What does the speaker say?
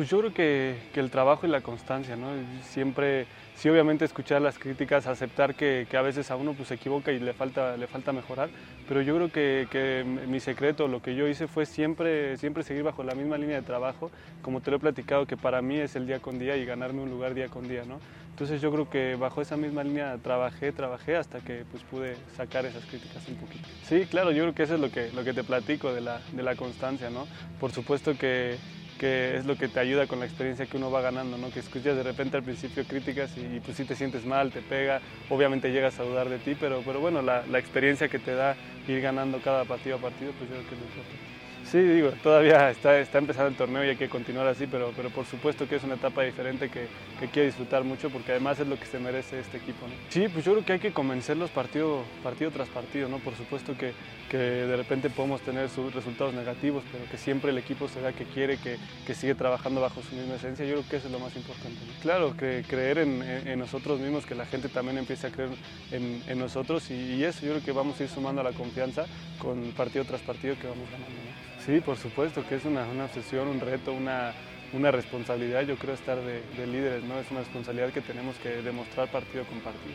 Pues yo creo que, que, el trabajo y la constancia, ¿no? Siempre, sí obviamente escuchar las críticas, aceptar que, que, a veces a uno pues, se equivoca y le falta, le falta mejorar, pero yo creo que, que, mi secreto, lo que yo hice fue siempre, siempre seguir bajo la misma línea de trabajo, como te lo he platicado, que para mí es el día con día y ganarme un lugar día con día, ¿no? Entonces yo creo que bajo esa misma línea trabajé, trabajé hasta que pues, pude sacar esas críticas un poquito. Sí, claro, yo creo que eso es lo que, lo que te platico de la, de la constancia, ¿no? Por supuesto que que es lo que te ayuda con la experiencia que uno va ganando, ¿no? Que escuchas de repente al principio críticas y, pues sí te sientes mal, te pega, obviamente llegas a dudar de ti, pero, pero bueno, la, la experiencia que te da ir ganando cada partido a partido, pues yo creo que es lo importante. Sí, digo, todavía está, está empezando el torneo y hay que continuar así, pero, pero por supuesto que es una etapa diferente que, que quiero disfrutar mucho porque además es lo que se merece este equipo. ¿no? Sí, pues yo creo que hay que convencerlos partido, partido tras partido, ¿no? Por supuesto que, que de repente podemos tener sus resultados negativos, pero que siempre el equipo se que quiere, que, que sigue trabajando bajo su misma esencia, yo creo que eso es lo más importante. Claro, que creer en, nosotros mismos, que la gente también empiece a creer en, nosotros y, y, eso yo creo que vamos a ir sumando a la confianza con partido tras partido que vamos ganando. ¿no? Sí, por supuesto, que es una, una obsesión, un reto, una, una, responsabilidad, yo creo, estar de, de, líderes, ¿no? Es una responsabilidad que tenemos que demostrar partido con partido.